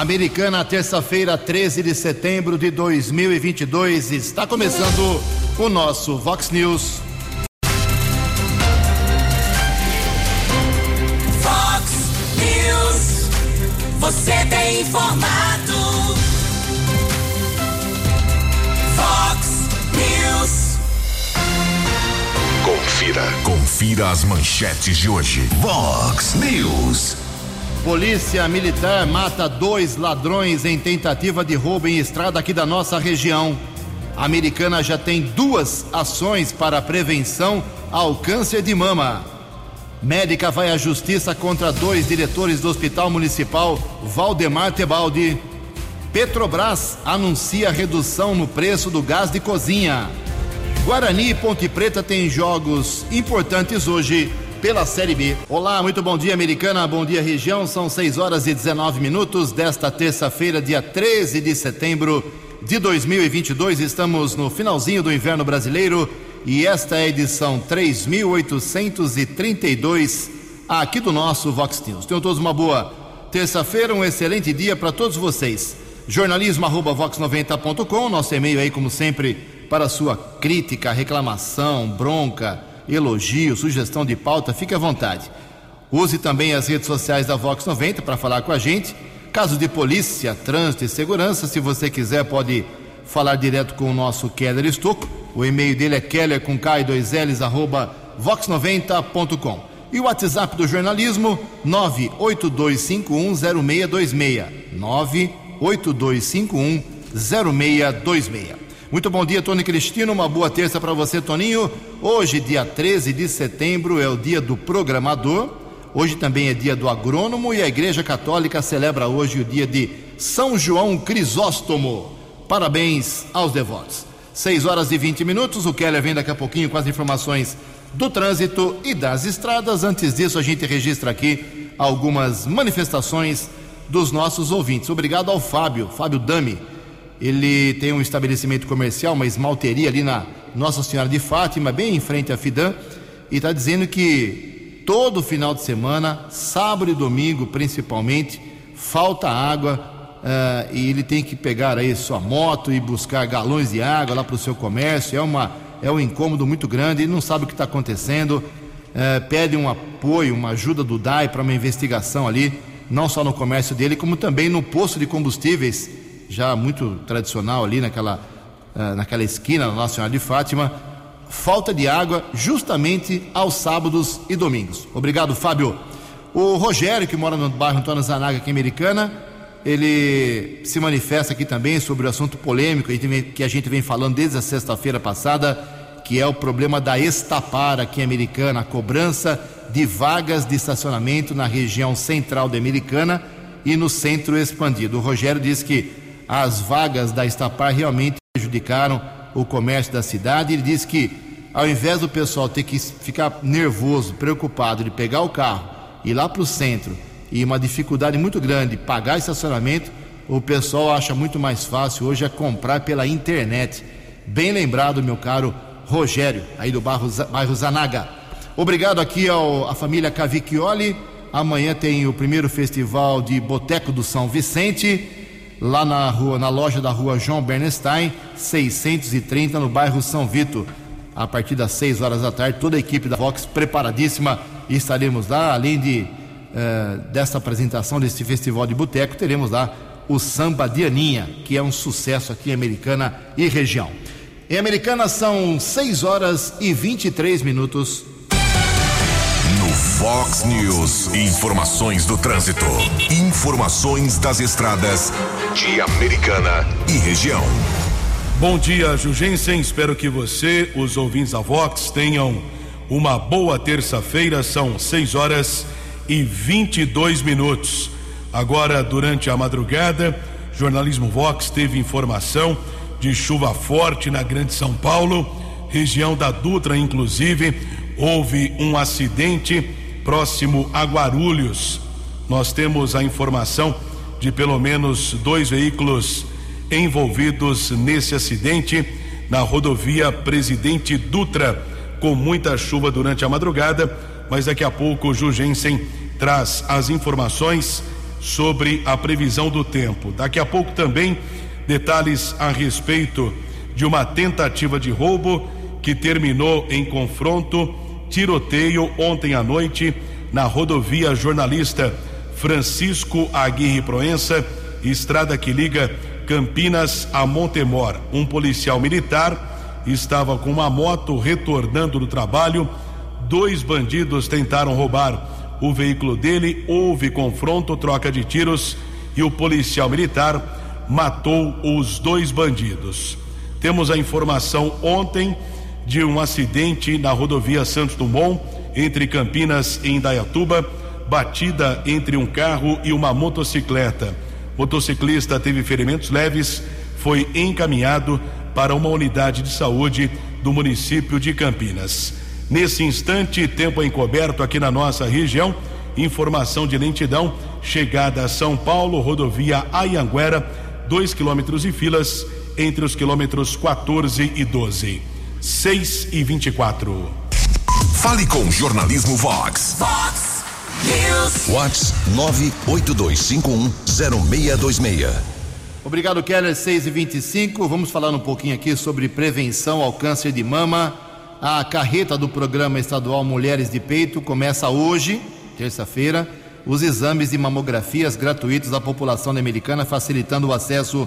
Americana, terça-feira, 13 de setembro de 2022. Está começando o nosso Vox News. Vox News. Você tem informado. Vox News. Confira. Confira as manchetes de hoje. Vox News. Polícia Militar mata dois ladrões em tentativa de roubo em estrada aqui da nossa região. A americana já tem duas ações para prevenção ao câncer de mama. Médica vai à justiça contra dois diretores do Hospital Municipal Valdemar Tebaldi. Petrobras anuncia redução no preço do gás de cozinha. Guarani e Ponte Preta têm jogos importantes hoje pela Série B. Olá, muito bom dia, Americana. Bom dia, região. São 6 horas e 19 minutos desta terça-feira, dia 13 de setembro de 2022. Estamos no finalzinho do inverno brasileiro e esta é a edição 3832 aqui do nosso Vox News. Tenham todos uma boa terça-feira, um excelente dia para todos vocês. Jornalismo@vox90.com, nosso e-mail aí como sempre para sua crítica, reclamação, bronca, elogio, sugestão de pauta, fique à vontade. Use também as redes sociais da Vox 90 para falar com a gente. Casos de polícia, trânsito e segurança, se você quiser, pode falar direto com o nosso Keller Estocco. O e-mail dele é keller com K 2 L's, arroba vox90.com. E o WhatsApp do jornalismo, 982510626. 982510626. Muito bom dia, Tony Cristino. Uma boa terça para você, Toninho. Hoje, dia 13 de setembro, é o dia do programador. Hoje também é dia do agrônomo e a Igreja Católica celebra hoje o dia de São João Crisóstomo. Parabéns aos devotos. 6 horas e 20 minutos. O Keller vem daqui a pouquinho com as informações do trânsito e das estradas. Antes disso, a gente registra aqui algumas manifestações dos nossos ouvintes. Obrigado ao Fábio, Fábio Dami. Ele tem um estabelecimento comercial, uma esmalteria ali na Nossa Senhora de Fátima, bem em frente à Fidan, e está dizendo que todo final de semana, sábado e domingo principalmente, falta água uh, e ele tem que pegar aí sua moto e buscar galões de água lá para o seu comércio. É, uma, é um incômodo muito grande, ele não sabe o que está acontecendo, uh, pede um apoio, uma ajuda do DAI para uma investigação ali, não só no comércio dele, como também no posto de combustíveis já muito tradicional ali naquela, uh, naquela esquina na Nossa Senhora de Fátima, falta de água justamente aos sábados e domingos. Obrigado, Fábio. O Rogério, que mora no bairro Antônio Zanaga, aqui em Americana, ele se manifesta aqui também sobre o assunto polêmico que a gente vem falando desde a sexta-feira passada, que é o problema da Estapar aqui em Americana, a cobrança de vagas de estacionamento na região central da Americana e no centro expandido. O Rogério diz que as vagas da Estapar realmente prejudicaram o comércio da cidade. Ele diz que, ao invés do pessoal ter que ficar nervoso, preocupado de pegar o carro, ir lá para o centro e uma dificuldade muito grande pagar estacionamento, o pessoal acha muito mais fácil hoje é comprar pela internet. Bem lembrado, meu caro Rogério, aí do bairro, bairro Zanaga. Obrigado aqui ao, à família Cavicchioli. Amanhã tem o primeiro festival de Boteco do São Vicente lá na rua, na loja da rua João Bernstein, 630, no bairro São Vito. A partir das 6 horas da tarde, toda a equipe da Vox preparadíssima estaremos lá, além de uh, dessa apresentação desse festival de boteco, teremos lá o Samba de Aninha, que é um sucesso aqui em Americana e região. Em Americana são 6 horas e 23 minutos. Fox News. Informações do trânsito. Informações das estradas de Americana e região. Bom dia, Jugensen. Espero que você, os ouvintes da Vox, tenham uma boa terça-feira. São 6 horas e 22 minutos. Agora, durante a madrugada, Jornalismo Vox teve informação de chuva forte na Grande São Paulo, região da Dutra, inclusive. Houve um acidente próximo a Guarulhos. Nós temos a informação de pelo menos dois veículos envolvidos nesse acidente na rodovia Presidente Dutra, com muita chuva durante a madrugada, mas daqui a pouco o Jugensen traz as informações sobre a previsão do tempo. Daqui a pouco também detalhes a respeito de uma tentativa de roubo que terminou em confronto, tiroteio ontem à noite na rodovia jornalista Francisco Aguirre Proença, estrada que liga Campinas a Montemor. Um policial militar estava com uma moto retornando do trabalho. Dois bandidos tentaram roubar o veículo dele. Houve confronto, troca de tiros e o policial militar matou os dois bandidos. Temos a informação ontem de um acidente na rodovia Santos Dumont, entre Campinas e Indaiatuba, batida entre um carro e uma motocicleta motociclista teve ferimentos leves, foi encaminhado para uma unidade de saúde do município de Campinas. Nesse instante, tempo encoberto aqui na nossa região, informação de lentidão, chegada a São Paulo, rodovia Ayanguera, 2 quilômetros e filas entre os quilômetros 14 e 12. 6 e 24. Fale com Jornalismo Vox. Vox News. Whats 982510626. Obrigado, Keller. 6 e 25 Vamos falar um pouquinho aqui sobre prevenção ao câncer de mama. A carreta do programa estadual Mulheres de Peito começa hoje, terça-feira, os exames de mamografias gratuitos à população americana, facilitando o acesso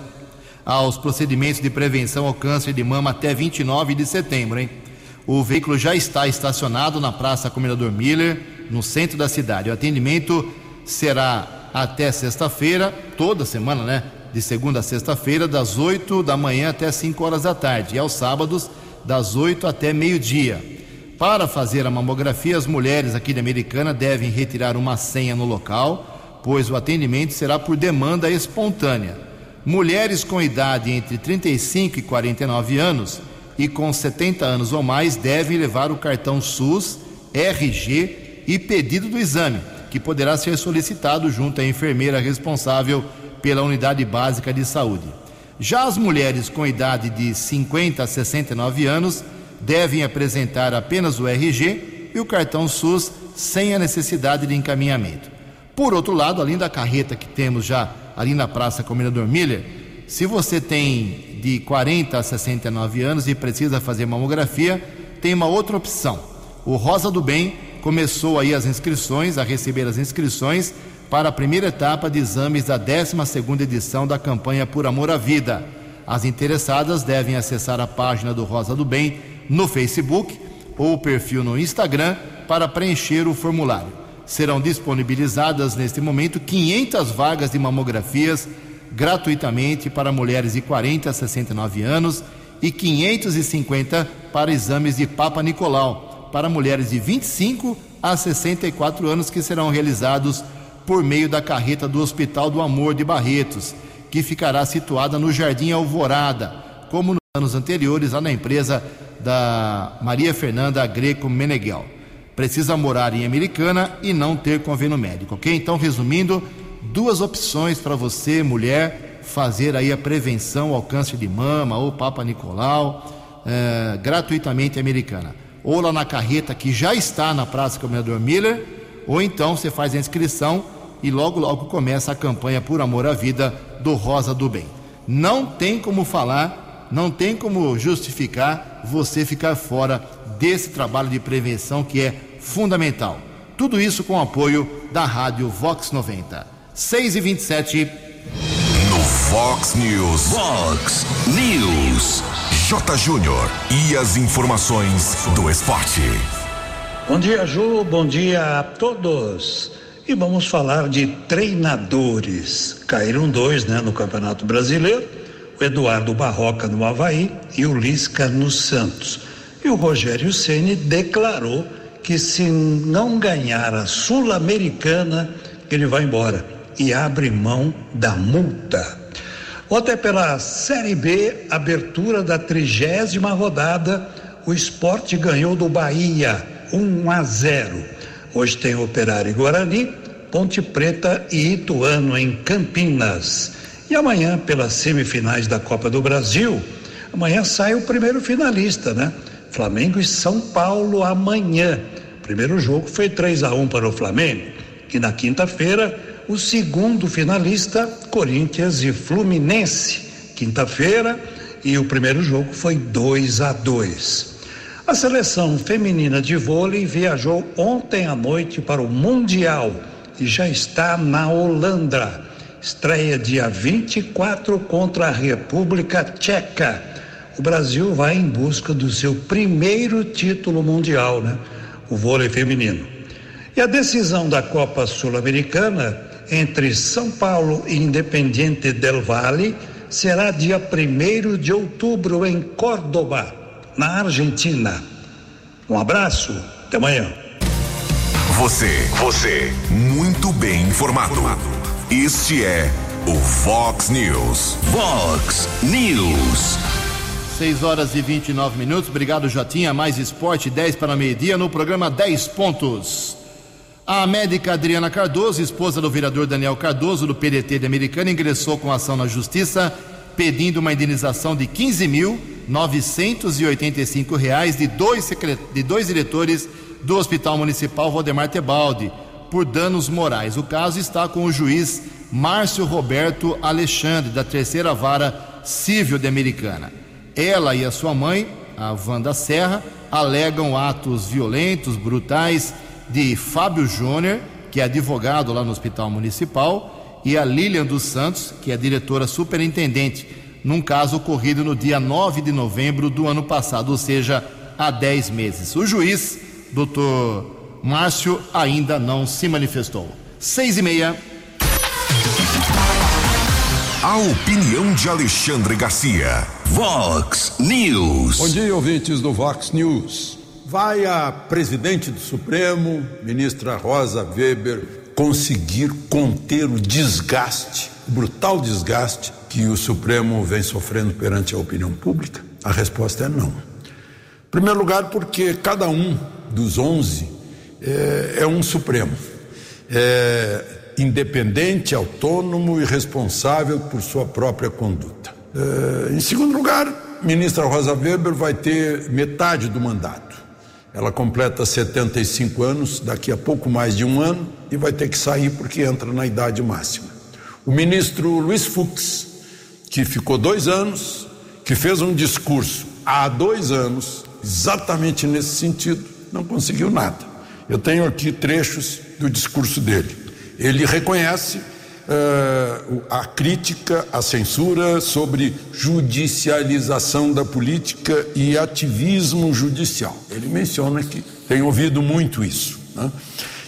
aos procedimentos de prevenção ao câncer de mama até 29 de setembro, hein? O veículo já está estacionado na Praça Comendador Miller, no centro da cidade. O atendimento será até sexta-feira, toda semana, né? De segunda a sexta-feira, das 8 da manhã até 5 horas da tarde. E aos sábados, das 8 até meio-dia. Para fazer a mamografia, as mulheres aqui de Americana devem retirar uma senha no local, pois o atendimento será por demanda espontânea. Mulheres com idade entre 35 e 49 anos e com 70 anos ou mais devem levar o cartão SUS, RG e pedido do exame, que poderá ser solicitado junto à enfermeira responsável pela unidade básica de saúde. Já as mulheres com idade de 50 a 69 anos devem apresentar apenas o RG e o cartão SUS sem a necessidade de encaminhamento. Por outro lado, além da carreta que temos já ali na Praça Comendador Miller, se você tem de 40 a 69 anos e precisa fazer mamografia, tem uma outra opção. O Rosa do Bem começou aí as inscrições, a receber as inscrições para a primeira etapa de exames da 12ª edição da campanha Por Amor à Vida. As interessadas devem acessar a página do Rosa do Bem no Facebook ou o perfil no Instagram para preencher o formulário. Serão disponibilizadas neste momento 500 vagas de mamografias gratuitamente para mulheres de 40 a 69 anos e 550 para exames de Papa Nicolau para mulheres de 25 a 64 anos que serão realizados por meio da carreta do Hospital do Amor de Barretos, que ficará situada no Jardim Alvorada, como nos anos anteriores lá na empresa da Maria Fernanda Greco Meneghel. Precisa morar em Americana e não ter convênio médico, ok? Então, resumindo, duas opções para você, mulher, fazer aí a prevenção ao câncer de mama ou Papa Nicolau, é, gratuitamente americana. Ou lá na carreta que já está na Praça Caminhador Miller, ou então você faz a inscrição e logo logo começa a campanha Por Amor à Vida do Rosa do Bem. Não tem como falar, não tem como justificar você ficar fora desse trabalho de prevenção que é fundamental. Tudo isso com o apoio da Rádio Vox 90. 6 e 27 No Fox News. Fox News. J. Júnior. E as informações do esporte. Bom dia, Ju. Bom dia a todos. E vamos falar de treinadores. Caíram dois, né, no Campeonato Brasileiro. O Eduardo Barroca no Havaí e o Lisca no Santos. E o Rogério Ceni declarou que se não ganhar a Sul-Americana, ele vai embora e abre mão da multa. Ontem pela Série B, abertura da trigésima rodada, o esporte ganhou do Bahia 1 a 0. Hoje tem Operário e Guarani, Ponte Preta e Ituano em Campinas. E amanhã, pelas semifinais da Copa do Brasil, amanhã sai o primeiro finalista, né? Flamengo e São Paulo amanhã. O primeiro jogo foi 3 a 1 para o Flamengo. E na quinta-feira, o segundo finalista, Corinthians e Fluminense, quinta-feira, e o primeiro jogo foi 2 a 2. A seleção feminina de vôlei viajou ontem à noite para o Mundial e já está na Holanda. Estreia dia 24 contra a República Tcheca. O Brasil vai em busca do seu primeiro título mundial, né? O vôlei feminino. E a decisão da Copa Sul-Americana entre São Paulo e Independiente del Valle será dia 1 de outubro em Córdoba, na Argentina. Um abraço, até amanhã. Você, você, muito bem informado. Este é o Fox News. Fox News. 6 horas e 29 minutos. Obrigado, Jotinha. Mais esporte, 10 para meio-dia no programa 10 pontos. A médica Adriana Cardoso, esposa do vereador Daniel Cardoso, do PDT de Americana, ingressou com ação na justiça pedindo uma indenização de 15 mil 985 reais de dois, de dois diretores do Hospital Municipal Valdemar Tebaldi por danos morais. O caso está com o juiz Márcio Roberto Alexandre, da terceira vara civil de Americana. Ela e a sua mãe, a Wanda Serra, alegam atos violentos, brutais de Fábio Júnior, que é advogado lá no Hospital Municipal, e a Lilian dos Santos, que é diretora superintendente, num caso ocorrido no dia 9 de novembro do ano passado, ou seja, há 10 meses. O juiz, doutor Márcio, ainda não se manifestou. Seis e meia. A opinião de Alexandre Garcia. Vox News. Bom dia, ouvintes do Vox News. Vai a presidente do Supremo, ministra Rosa Weber, conseguir conter o desgaste, o brutal desgaste que o Supremo vem sofrendo perante a opinião pública? A resposta é não. Em primeiro lugar, porque cada um dos onze é, é um Supremo. É independente, autônomo e responsável por sua própria conduta. É, em segundo lugar, ministra Rosa Weber vai ter metade do mandato. Ela completa 75 anos daqui a pouco mais de um ano e vai ter que sair porque entra na idade máxima. O ministro Luiz Fux, que ficou dois anos, que fez um discurso há dois anos, exatamente nesse sentido, não conseguiu nada. Eu tenho aqui trechos do discurso dele. Ele reconhece uh, a crítica, a censura sobre judicialização da política e ativismo judicial. Ele menciona que tem ouvido muito isso. Né?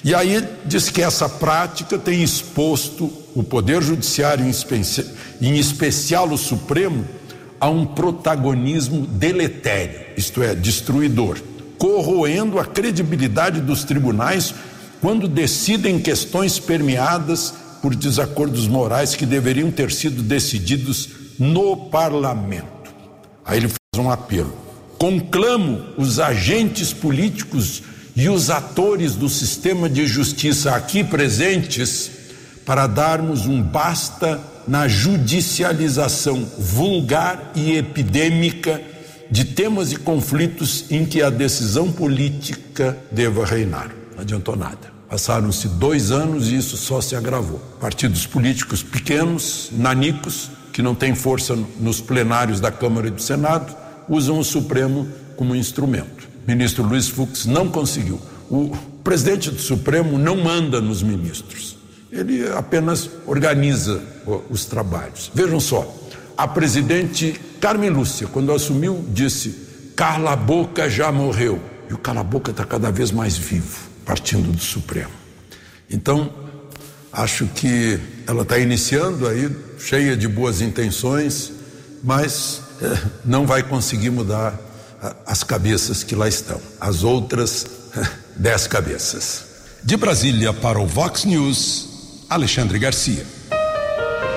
E aí diz que essa prática tem exposto o Poder Judiciário, em, especi em especial o Supremo, a um protagonismo deletério, isto é, destruidor, corroendo a credibilidade dos tribunais quando decidem questões permeadas por desacordos morais que deveriam ter sido decididos no parlamento. Aí ele faz um apelo: conclamo os agentes políticos e os atores do sistema de justiça aqui presentes para darmos um basta na judicialização vulgar e epidêmica de temas e conflitos em que a decisão política deva reinar. Não adiantou nada. Passaram-se dois anos e isso só se agravou. Partidos políticos pequenos, nanicos, que não têm força nos plenários da Câmara e do Senado, usam o Supremo como instrumento. O ministro Luiz Fux não conseguiu. O presidente do Supremo não manda nos ministros. Ele apenas organiza os trabalhos. Vejam só, a presidente Carmen Lúcia, quando assumiu, disse: Carla Boca já morreu. E o Carla Boca está cada vez mais vivo partindo do Supremo. Então, acho que ela está iniciando aí, cheia de boas intenções, mas é, não vai conseguir mudar as cabeças que lá estão. As outras, dez cabeças. De Brasília para o Vox News, Alexandre Garcia.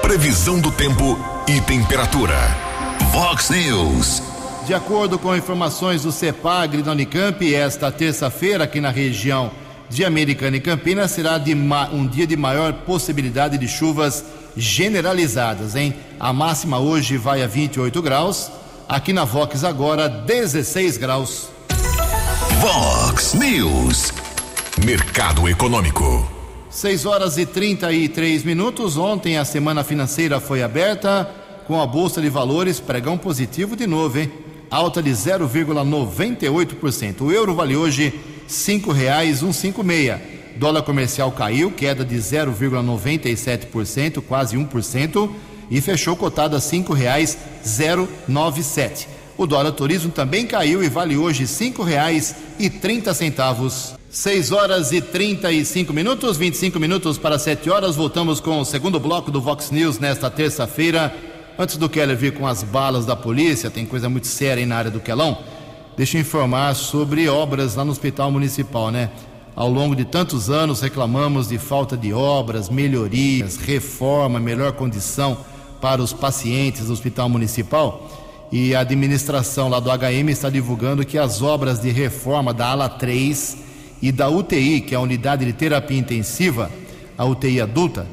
Previsão do tempo e temperatura. Vox News. De acordo com informações do CEPAGRE da Unicamp, esta terça-feira aqui na região de Americana e Campinas será um dia de maior possibilidade de chuvas generalizadas, hein? A máxima hoje vai a 28 graus, aqui na Vox agora 16 graus. Vox News. Mercado Econômico. 6 horas e 33 minutos. Ontem a semana financeira foi aberta com a Bolsa de Valores, pregão positivo de novo, hein? Alta de 0,98%. O euro vale hoje R$ 5,156. Dólar comercial caiu, queda de 0,97%, quase 1%, e fechou cotado a R$ 5,097. O dólar turismo também caiu e vale hoje R$ 5,30. 6 horas e 35 minutos, 25 minutos para 7 horas. Voltamos com o segundo bloco do Vox News nesta terça-feira. Antes do Keller vir com as balas da polícia, tem coisa muito séria aí na área do Quelão. Deixa eu informar sobre obras lá no Hospital Municipal, né? Ao longo de tantos anos reclamamos de falta de obras, melhorias, reforma, melhor condição para os pacientes do Hospital Municipal. E a administração lá do HM está divulgando que as obras de reforma da ala 3 e da UTI, que é a unidade de terapia intensiva, a UTI adulta,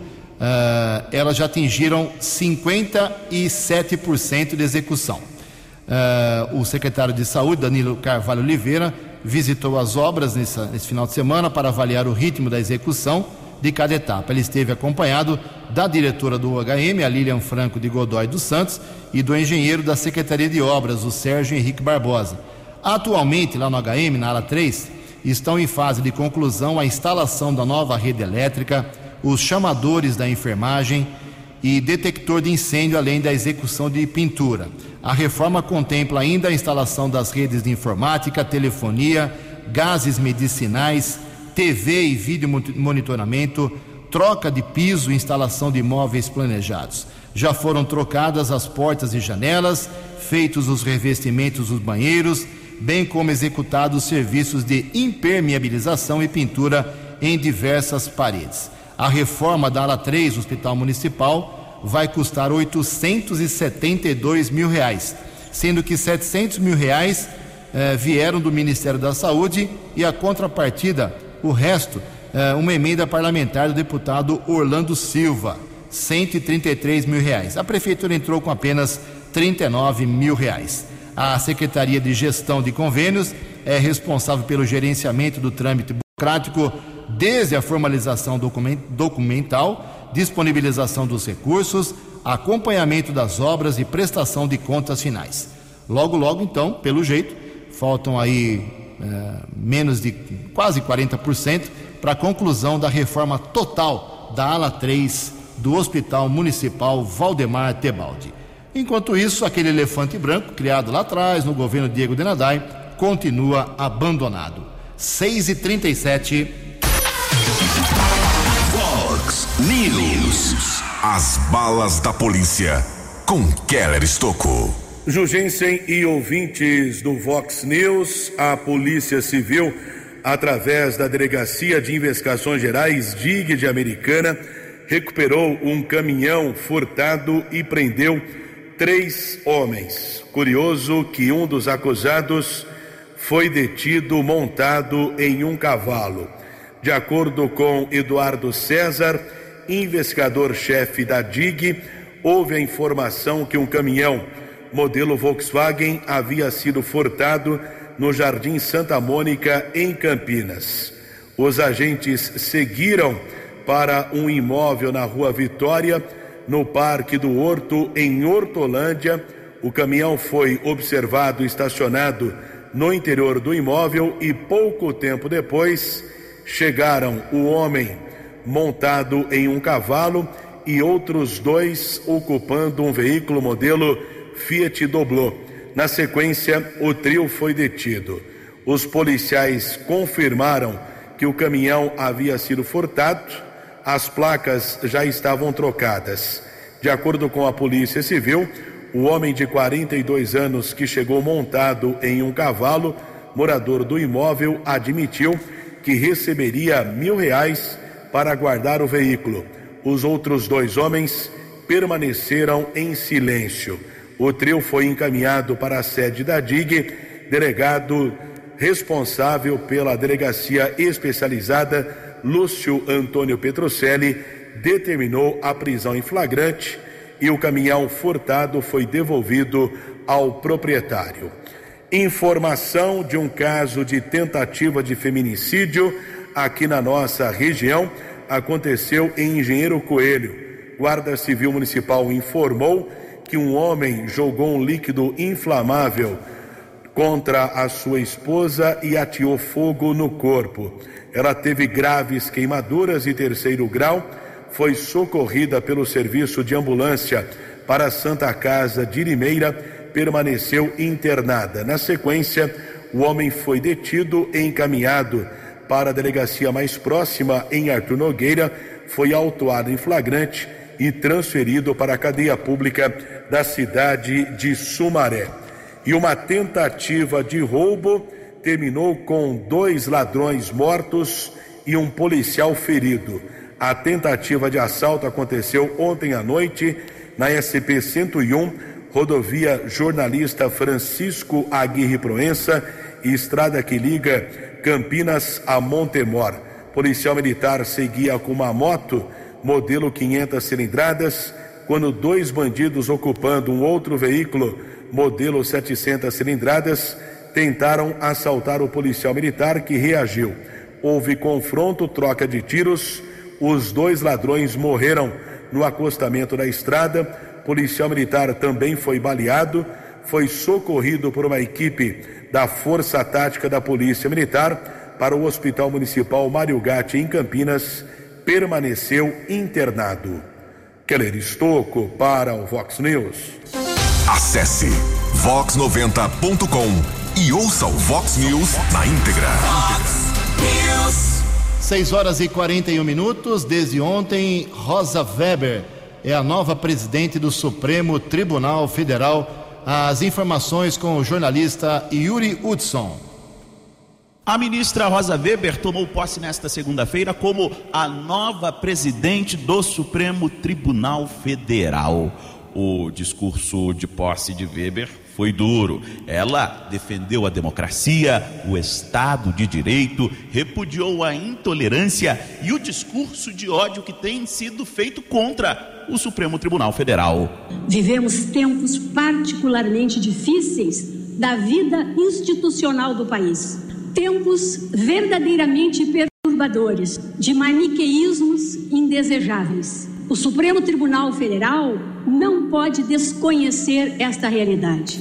uh, elas já atingiram 57% de execução. Uh, o secretário de Saúde, Danilo Carvalho Oliveira, visitou as obras nesse final de semana para avaliar o ritmo da execução de cada etapa. Ele esteve acompanhado da diretora do UHM, a Lilian Franco de Godoy dos Santos, e do engenheiro da Secretaria de Obras, o Sérgio Henrique Barbosa. Atualmente, lá no HM, na ala 3, estão em fase de conclusão a instalação da nova rede elétrica, os chamadores da enfermagem e detector de incêndio, além da execução de pintura. A reforma contempla ainda a instalação das redes de informática, telefonia, gases medicinais, TV e vídeo monitoramento, troca de piso e instalação de móveis planejados. Já foram trocadas as portas e janelas, feitos os revestimentos dos banheiros bem como executados serviços de impermeabilização e pintura em diversas paredes. A reforma da ala 3 do Hospital Municipal vai custar 872 mil reais, sendo que 700 mil reais eh, vieram do Ministério da Saúde e a contrapartida, o resto, eh, uma emenda parlamentar do deputado Orlando Silva, 133 mil reais. A prefeitura entrou com apenas 39 mil reais. A Secretaria de Gestão de Convênios é responsável pelo gerenciamento do trâmite burocrático, desde a formalização documental, disponibilização dos recursos, acompanhamento das obras e prestação de contas finais. Logo, logo, então, pelo jeito, faltam aí é, menos de quase 40% para a conclusão da reforma total da ala 3 do Hospital Municipal Valdemar Tebaldi. Enquanto isso, aquele elefante branco, criado lá atrás no governo Diego Denadai, continua abandonado. 6 e 37 Fox News. As balas da polícia com Keller Estocou. Jugensen e ouvintes do Vox News, a Polícia Civil, através da Delegacia de Investigações Gerais DIG de Americana, recuperou um caminhão furtado e prendeu três homens. Curioso que um dos acusados foi detido montado em um cavalo. De acordo com Eduardo César, investigador-chefe da DIG, houve a informação que um caminhão modelo Volkswagen havia sido furtado no Jardim Santa Mônica, em Campinas. Os agentes seguiram para um imóvel na Rua Vitória no Parque do Horto, em Hortolândia. O caminhão foi observado estacionado no interior do imóvel e pouco tempo depois chegaram o homem montado em um cavalo e outros dois ocupando um veículo modelo Fiat Doblô. Na sequência, o trio foi detido. Os policiais confirmaram que o caminhão havia sido furtado as placas já estavam trocadas. De acordo com a Polícia Civil, o homem de 42 anos que chegou montado em um cavalo, morador do imóvel, admitiu que receberia mil reais para guardar o veículo. Os outros dois homens permaneceram em silêncio. O trio foi encaminhado para a sede da DIG, delegado responsável pela delegacia especializada Lúcio Antônio Petrocelli determinou a prisão em flagrante e o caminhão furtado foi devolvido ao proprietário. Informação de um caso de tentativa de feminicídio aqui na nossa região. aconteceu em Engenheiro Coelho. Guarda Civil Municipal informou que um homem jogou um líquido inflamável contra a sua esposa e ateou fogo no corpo. Ela teve graves queimaduras de terceiro grau, foi socorrida pelo serviço de ambulância para a Santa Casa de Limeira, permaneceu internada. Na sequência, o homem foi detido e encaminhado para a delegacia mais próxima em Artur Nogueira, foi autuado em flagrante e transferido para a cadeia pública da cidade de Sumaré. E uma tentativa de roubo terminou com dois ladrões mortos e um policial ferido. A tentativa de assalto aconteceu ontem à noite na SP 101, rodovia Jornalista Francisco Aguirre Proença estrada que liga Campinas a Montemor. Policial militar seguia com uma moto modelo 500 cilindradas, quando dois bandidos ocupando um outro veículo, modelo 700 cilindradas, tentaram assaltar o policial militar que reagiu. Houve confronto, troca de tiros, os dois ladrões morreram no acostamento da estrada. Policial militar também foi baleado, foi socorrido por uma equipe da Força Tática da Polícia Militar para o Hospital Municipal Mário Gatti em Campinas permaneceu internado. Keller Estocco para o Vox News. Acesse vox90.com e ouça o Vox News na íntegra. Vox News. 6 horas e 41 minutos. Desde ontem, Rosa Weber é a nova presidente do Supremo Tribunal Federal. As informações com o jornalista Yuri Hudson. A ministra Rosa Weber tomou posse nesta segunda-feira como a nova presidente do Supremo Tribunal Federal. O discurso de posse de Weber foi duro. Ela defendeu a democracia, o Estado de Direito, repudiou a intolerância e o discurso de ódio que tem sido feito contra o Supremo Tribunal Federal. Vivemos tempos particularmente difíceis da vida institucional do país tempos verdadeiramente perturbadores, de maniqueísmos indesejáveis. O Supremo Tribunal Federal não pode desconhecer esta realidade,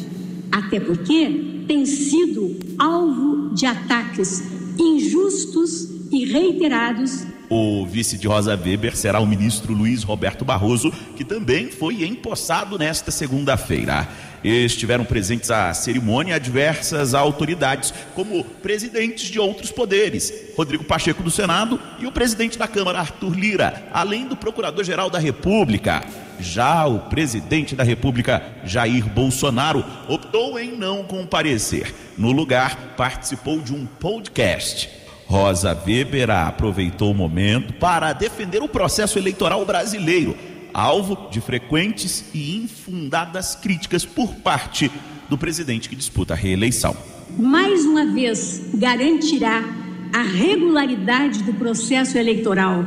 até porque tem sido alvo de ataques injustos e reiterados o vice de Rosa Weber será o ministro Luiz Roberto Barroso, que também foi empossado nesta segunda-feira. Estiveram presentes à cerimônia diversas autoridades, como presidentes de outros poderes, Rodrigo Pacheco do Senado e o presidente da Câmara, Arthur Lira, além do Procurador-Geral da República. Já o presidente da República, Jair Bolsonaro, optou em não comparecer. No lugar, participou de um podcast. Rosa Weber aproveitou o momento para defender o processo eleitoral brasileiro, alvo de frequentes e infundadas críticas por parte do presidente que disputa a reeleição. Mais uma vez, garantirá a regularidade do processo eleitoral,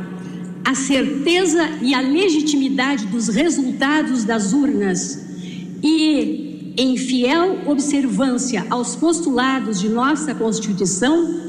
a certeza e a legitimidade dos resultados das urnas e, em fiel observância aos postulados de nossa Constituição,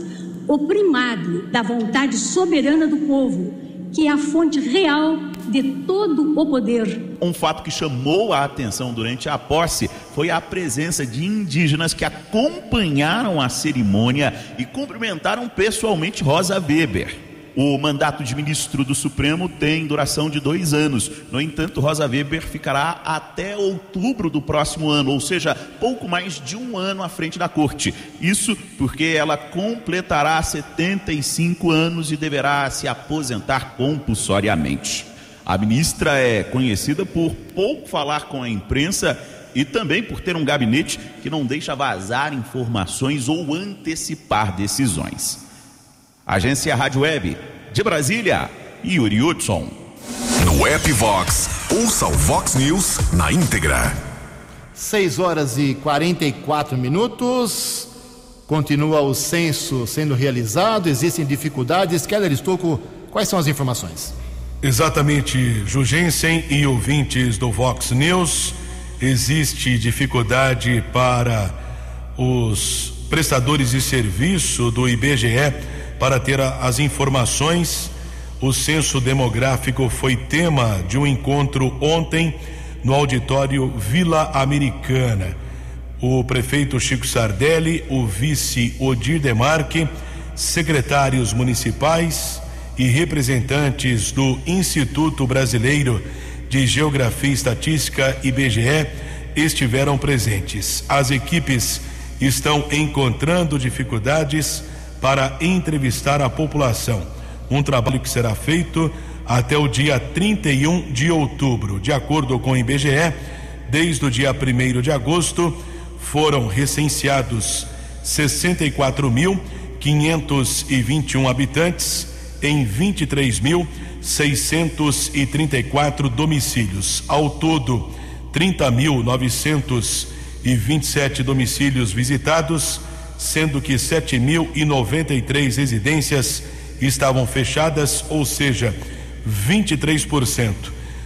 o primado da vontade soberana do povo, que é a fonte real de todo o poder. Um fato que chamou a atenção durante a posse foi a presença de indígenas que acompanharam a cerimônia e cumprimentaram pessoalmente Rosa Weber. O mandato de ministro do Supremo tem duração de dois anos. No entanto, Rosa Weber ficará até outubro do próximo ano, ou seja, pouco mais de um ano à frente da corte. Isso porque ela completará 75 anos e deverá se aposentar compulsoriamente. A ministra é conhecida por pouco falar com a imprensa e também por ter um gabinete que não deixa vazar informações ou antecipar decisões. Agência Rádio Web, de Brasília, Yuri Hudson. No app Vox, ouça o Vox News na íntegra. 6 horas e 44 minutos. Continua o censo sendo realizado, existem dificuldades. Keller Estocco, quais são as informações? Exatamente, Jugensen e ouvintes do Vox News. Existe dificuldade para os prestadores de serviço do IBGE para ter as informações O censo demográfico foi tema de um encontro ontem no auditório Vila Americana. O prefeito Chico Sardelli, o vice Odir Demarque, secretários municipais e representantes do Instituto Brasileiro de Geografia e Estatística, IBGE, estiveram presentes. As equipes estão encontrando dificuldades para entrevistar a população. Um trabalho que será feito até o dia 31 de outubro. De acordo com o IBGE, desde o dia 1 de agosto foram recenseados 64.521 habitantes em 23.634 domicílios. Ao todo, 30.927 domicílios visitados, sendo que 7.093 residências estavam fechadas, ou seja, 23%.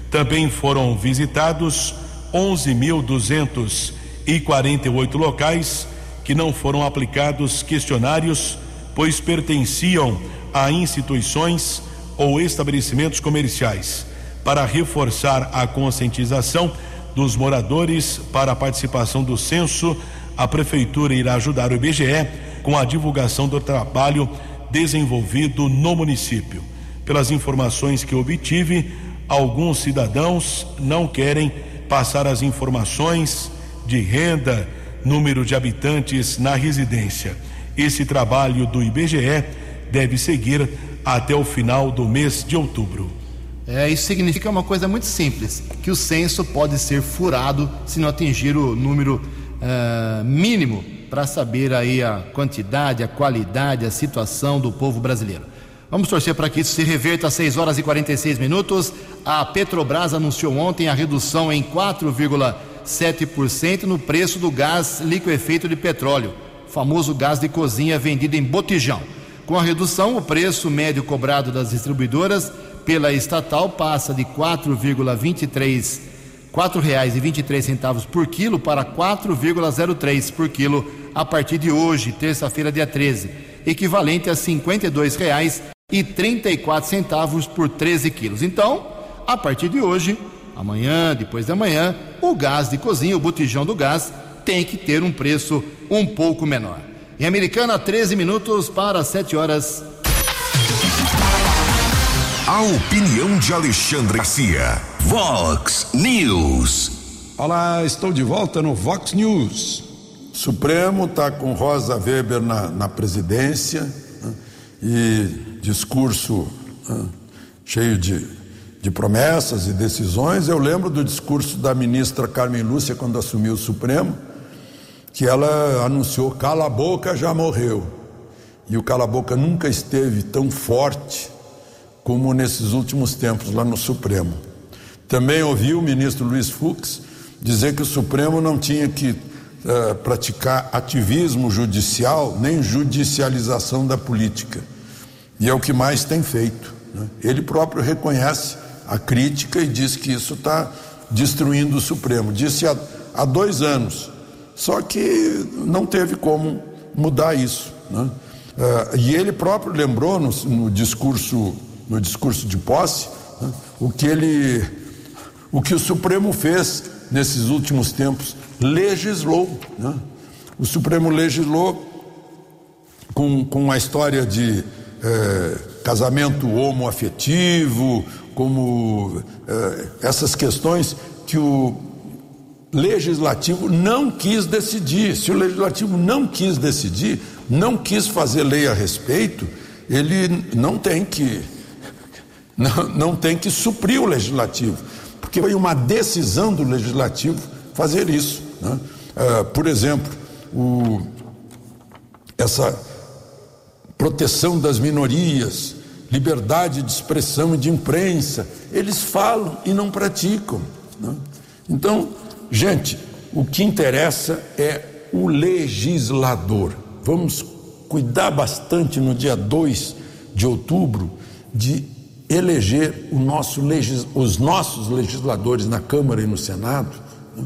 Também foram visitados 11.248 locais que não foram aplicados questionários, pois pertenciam a instituições ou estabelecimentos comerciais. Para reforçar a conscientização dos moradores para a participação do censo, a Prefeitura irá ajudar o IBGE com a divulgação do trabalho desenvolvido no município. Pelas informações que obtive, alguns cidadãos não querem passar as informações de renda, número de habitantes na residência. Esse trabalho do IBGE deve seguir até o final do mês de outubro. É, isso significa uma coisa muito simples: que o censo pode ser furado se não atingir o número uh, mínimo para saber aí a quantidade, a qualidade, a situação do povo brasileiro. Vamos torcer para que isso se reverta às 6 horas e 46 minutos. A Petrobras anunciou ontem a redução em 4,7% no preço do gás liquefeito de petróleo, famoso gás de cozinha vendido em botijão. Com a redução, o preço médio cobrado das distribuidoras pela estatal passa de 4,23 R$ reais e 23 centavos por quilo para 4,03 por quilo a partir de hoje, terça-feira, dia 13, equivalente a 52 reais e 34 centavos por 13 quilos. Então, a partir de hoje, amanhã, depois de amanhã, o gás de cozinha, o botijão do gás, tem que ter um preço um pouco menor. Em Americana, 13 minutos para 7 horas. A opinião de Alexandre Garcia. Vox News. Olá, estou de volta no Vox News. Supremo está com Rosa Weber na, na presidência né, e discurso né, cheio de, de promessas e decisões. Eu lembro do discurso da ministra Carmen Lúcia quando assumiu o Supremo que ela anunciou: cala a boca, já morreu. E o cala a boca nunca esteve tão forte como nesses últimos tempos lá no Supremo. Também ouvi o ministro Luiz Fux dizer que o Supremo não tinha que uh, praticar ativismo judicial nem judicialização da política. E é o que mais tem feito. Né? Ele próprio reconhece a crítica e diz que isso está destruindo o Supremo. Disse há, há dois anos só que não teve como mudar isso. Né? Uh, e ele próprio lembrou no, no, discurso, no discurso de posse, né? o que ele, o que o Supremo fez nesses últimos tempos, legislou. Né? O Supremo legislou com, com a história de eh, casamento homoafetivo, como eh, essas questões que o legislativo não quis decidir. Se o legislativo não quis decidir, não quis fazer lei a respeito, ele não tem que não, não tem que suprir o legislativo, porque foi uma decisão do legislativo fazer isso. Né? Uh, por exemplo, o, essa proteção das minorias, liberdade de expressão e de imprensa, eles falam e não praticam. Né? Então, Gente, o que interessa é o legislador. Vamos cuidar bastante no dia 2 de outubro de eleger nosso os nossos legisladores na Câmara e no Senado, né?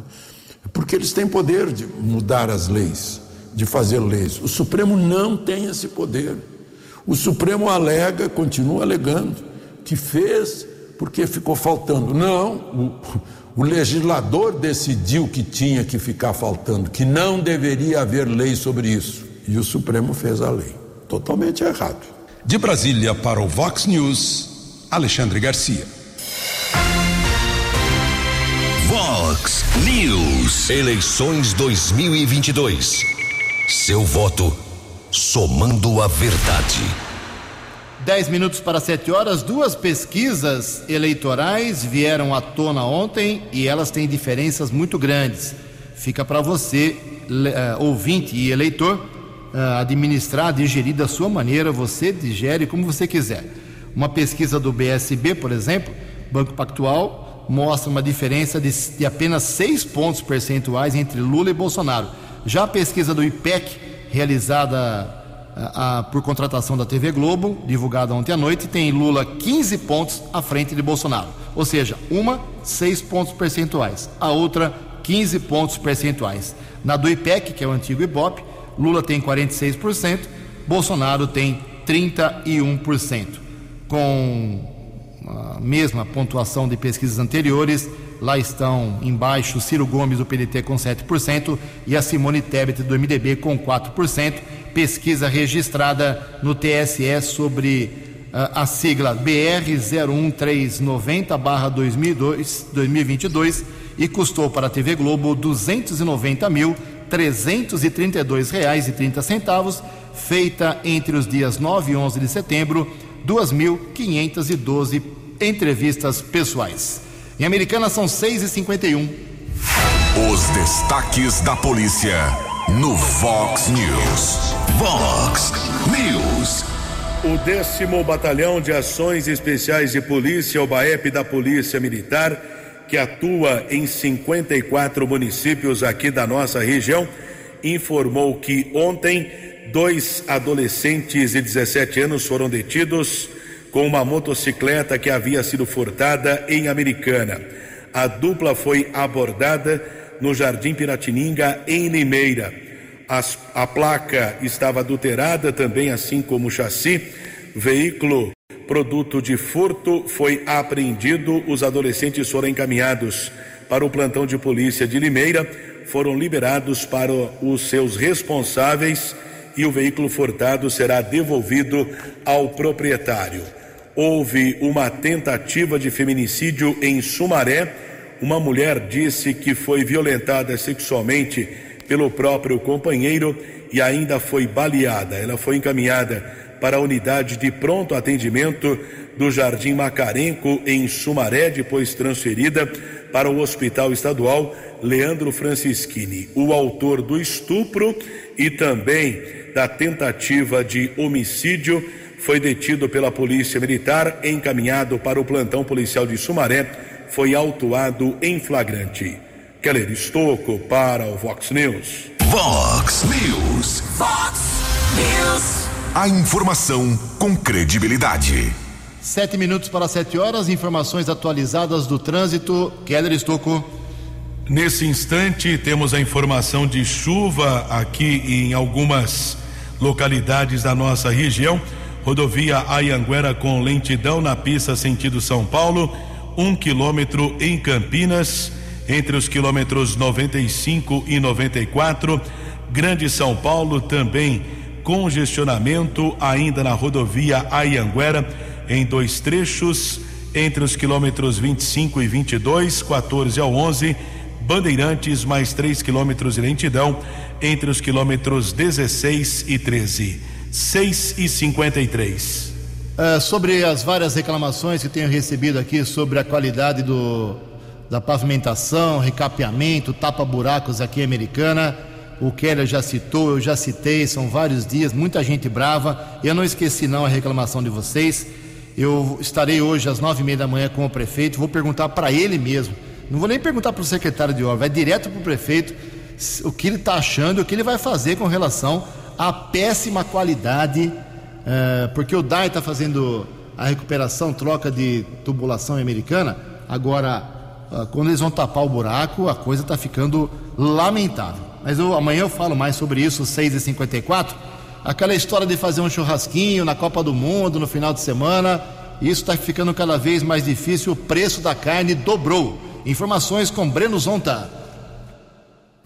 porque eles têm poder de mudar as leis, de fazer leis. O Supremo não tem esse poder. O Supremo alega, continua alegando, que fez porque ficou faltando. Não, o, o legislador decidiu que tinha que ficar faltando, que não deveria haver lei sobre isso. E o Supremo fez a lei. Totalmente errado. De Brasília para o Vox News, Alexandre Garcia. Vox News. Eleições 2022. Seu voto somando a verdade. 10 minutos para 7 horas, duas pesquisas eleitorais vieram à tona ontem e elas têm diferenças muito grandes. Fica para você, uh, ouvinte e eleitor, uh, administrar, digerir da sua maneira, você digere como você quiser. Uma pesquisa do BSB, por exemplo, Banco Pactual, mostra uma diferença de, de apenas 6 pontos percentuais entre Lula e Bolsonaro. Já a pesquisa do IPEC, realizada a, a, por contratação da TV Globo, divulgada ontem à noite, tem Lula 15 pontos à frente de Bolsonaro. Ou seja, uma, 6 pontos percentuais, a outra, 15 pontos percentuais. Na do IPEC, que é o antigo IBOP, Lula tem 46%, Bolsonaro tem 31%. Com a mesma pontuação de pesquisas anteriores, lá estão embaixo Ciro Gomes do PDT com 7% e a Simone Tebet do MDB com 4% pesquisa registrada no TSE sobre uh, a sigla BR 01390/2022 e custou para a TV Globo 290.332 reais e 30 centavos, feita entre os dias 9 e 11 de setembro, 2.512 entrevistas pessoais. Em Americana são 6 e 51. Os destaques da polícia no Vox News. Vox News. O décimo Batalhão de Ações Especiais de Polícia, o BAEP da Polícia Militar, que atua em 54 municípios aqui da nossa região, informou que ontem dois adolescentes de 17 anos foram detidos com uma motocicleta que havia sido furtada em Americana. A dupla foi abordada no Jardim Piratininga, em Limeira. As, a placa estava adulterada também, assim como o chassi. Veículo produto de furto foi apreendido. Os adolescentes foram encaminhados para o plantão de polícia de Limeira, foram liberados para os seus responsáveis e o veículo furtado será devolvido ao proprietário. Houve uma tentativa de feminicídio em Sumaré uma mulher disse que foi violentada sexualmente pelo próprio companheiro e ainda foi baleada. Ela foi encaminhada para a unidade de pronto atendimento do Jardim Macarenco, em Sumaré, depois transferida para o Hospital Estadual Leandro Francischini. O autor do estupro e também da tentativa de homicídio foi detido pela Polícia Militar, encaminhado para o plantão policial de Sumaré foi autuado em flagrante. Keller Estocco para o Vox News. Vox News. Vox News. A informação com credibilidade. Sete minutos para sete horas, informações atualizadas do trânsito. Keller Estocco. Nesse instante, temos a informação de chuva aqui em algumas localidades da nossa região. Rodovia Ayanguera com lentidão na pista sentido São Paulo um quilômetro em Campinas, entre os quilômetros 95 e 94. Grande São Paulo também congestionamento ainda na rodovia Ayanguera em dois trechos entre os quilômetros 25 e 22, 14 ao 11. Bandeirantes mais 3 quilômetros de lentidão entre os quilômetros 16 e 13. 6 e 53. Uh, sobre as várias reclamações que tenho recebido aqui sobre a qualidade do, da pavimentação, recapeamento, tapa-buracos aqui Americana, o Keller já citou, eu já citei, são vários dias, muita gente brava. Eu não esqueci não a reclamação de vocês. Eu estarei hoje às nove e meia da manhã com o prefeito, vou perguntar para ele mesmo. Não vou nem perguntar para o secretário de obra, vai direto para o prefeito o que ele está achando, o que ele vai fazer com relação à péssima qualidade é, porque o DAI está fazendo a recuperação, troca de tubulação americana. Agora, ah, quando eles vão tapar o buraco, a coisa está ficando lamentável. Mas eu, amanhã eu falo mais sobre isso, 6h54. Aquela história de fazer um churrasquinho na Copa do Mundo no final de semana isso está ficando cada vez mais difícil. O preço da carne dobrou. Informações com Breno Zonta.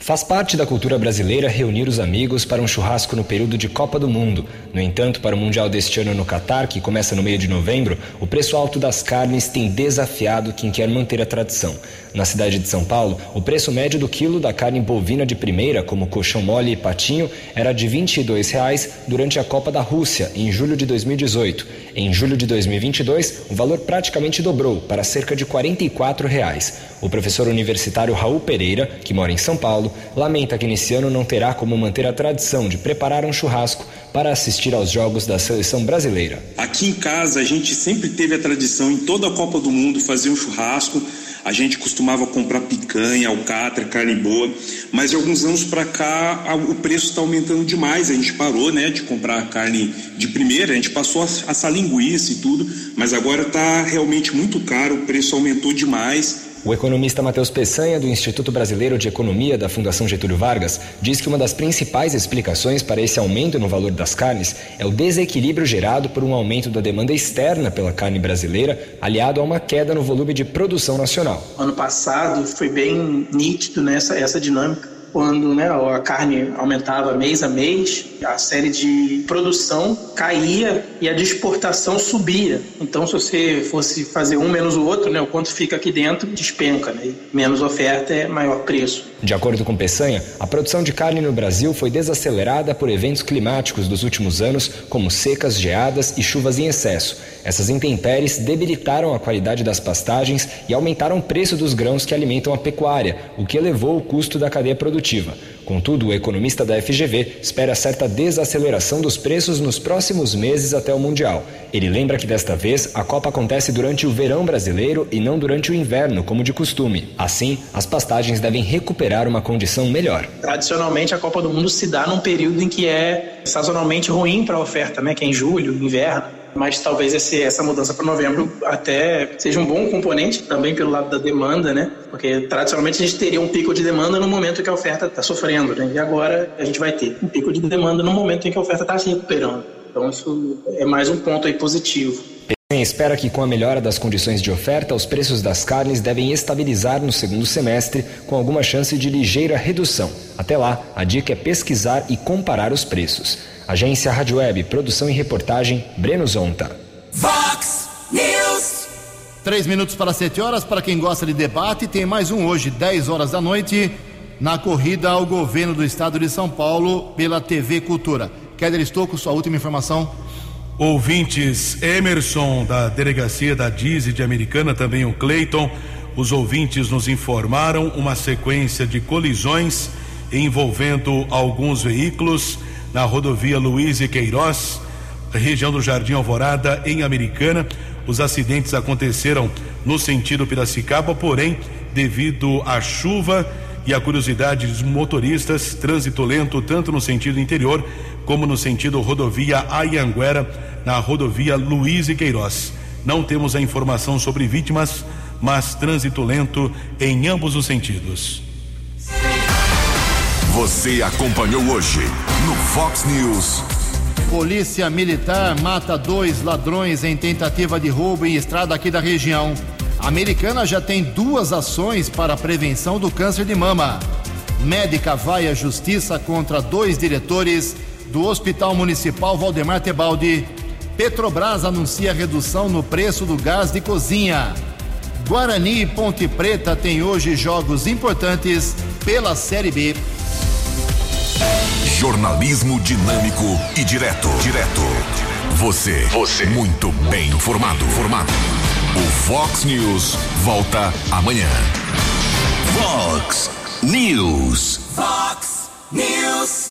Faz parte da cultura brasileira reunir os amigos para um churrasco no período de Copa do Mundo. No entanto, para o Mundial deste ano no Catar, que começa no meio de novembro, o preço alto das carnes tem desafiado quem quer manter a tradição. Na cidade de São Paulo, o preço médio do quilo da carne bovina de primeira, como colchão mole e patinho, era de 22 reais durante a Copa da Rússia, em julho de 2018. Em julho de 2022, o valor praticamente dobrou para cerca de 44 reais. O professor universitário Raul Pereira, que mora em São Paulo, lamenta que nesse ano não terá como manter a tradição de preparar um churrasco para assistir aos jogos da seleção brasileira. Aqui em casa, a gente sempre teve a tradição em toda a Copa do Mundo fazer um churrasco a gente costumava comprar picanha, alcatra, carne boa, mas de alguns anos para cá o preço está aumentando demais. A gente parou, né, de comprar carne de primeira, a gente passou a assar linguiça e tudo, mas agora está realmente muito caro, o preço aumentou demais. O economista Matheus Peçanha, do Instituto Brasileiro de Economia da Fundação Getúlio Vargas, diz que uma das principais explicações para esse aumento no valor das carnes é o desequilíbrio gerado por um aumento da demanda externa pela carne brasileira, aliado a uma queda no volume de produção nacional. Ano passado foi bem nítido nessa essa dinâmica quando né, a carne aumentava mês a mês, a série de produção caía e a de exportação subia. Então, se você fosse fazer um menos o outro, né, o quanto fica aqui dentro despenca, né? menos oferta é maior preço. De acordo com Peçanha, a produção de carne no Brasil foi desacelerada por eventos climáticos dos últimos anos, como secas, geadas e chuvas em excesso. Essas intempéries debilitaram a qualidade das pastagens e aumentaram o preço dos grãos que alimentam a pecuária, o que elevou o custo da cadeia produtiva. Contudo, o economista da FGV espera certa desaceleração dos preços nos próximos meses até o Mundial. Ele lembra que desta vez a Copa acontece durante o verão brasileiro e não durante o inverno, como de costume. Assim, as pastagens devem recuperar uma condição melhor. Tradicionalmente, a Copa do Mundo se dá num período em que é sazonalmente ruim para a oferta, né? que é em julho, inverno mas talvez esse, essa mudança para novembro até seja um bom componente também pelo lado da demanda, né? Porque tradicionalmente a gente teria um pico de demanda no momento que a oferta está sofrendo, né? E agora a gente vai ter um pico de demanda no momento em que a oferta está se recuperando. Então isso é mais um ponto aí positivo. Espera que, com a melhora das condições de oferta, os preços das carnes devem estabilizar no segundo semestre, com alguma chance de ligeira redução. Até lá, a dica é pesquisar e comparar os preços. Agência Rádio Web, produção e reportagem, Breno Zonta. Vox News. Três minutos para sete horas. Para quem gosta de debate, tem mais um hoje, 10 horas da noite, na corrida ao governo do estado de São Paulo pela TV Cultura. Kéder Estocco, sua última informação. Ouvintes, Emerson, da delegacia da Dize de Americana, também o Cleiton. Os ouvintes nos informaram uma sequência de colisões envolvendo alguns veículos na rodovia Luiz e Queiroz, região do Jardim Alvorada, em Americana. Os acidentes aconteceram no sentido Piracicaba, porém, devido à chuva e à curiosidade dos motoristas, trânsito lento tanto no sentido interior como no sentido rodovia Ayanguera, na rodovia Luiz e Queiroz. Não temos a informação sobre vítimas, mas trânsito lento em ambos os sentidos. Você acompanhou hoje no Fox News. Polícia Militar mata dois ladrões em tentativa de roubo em estrada aqui da região. A americana já tem duas ações para a prevenção do câncer de mama. Médica vai à justiça contra dois diretores do Hospital Municipal Valdemar Tebaldi. Petrobras anuncia redução no preço do gás de cozinha. Guarani e Ponte Preta têm hoje jogos importantes pela Série B. Jornalismo dinâmico e direto. Direto. Você. Você. Muito bem informado. Formado. O Fox News volta amanhã. Fox News. Fox News.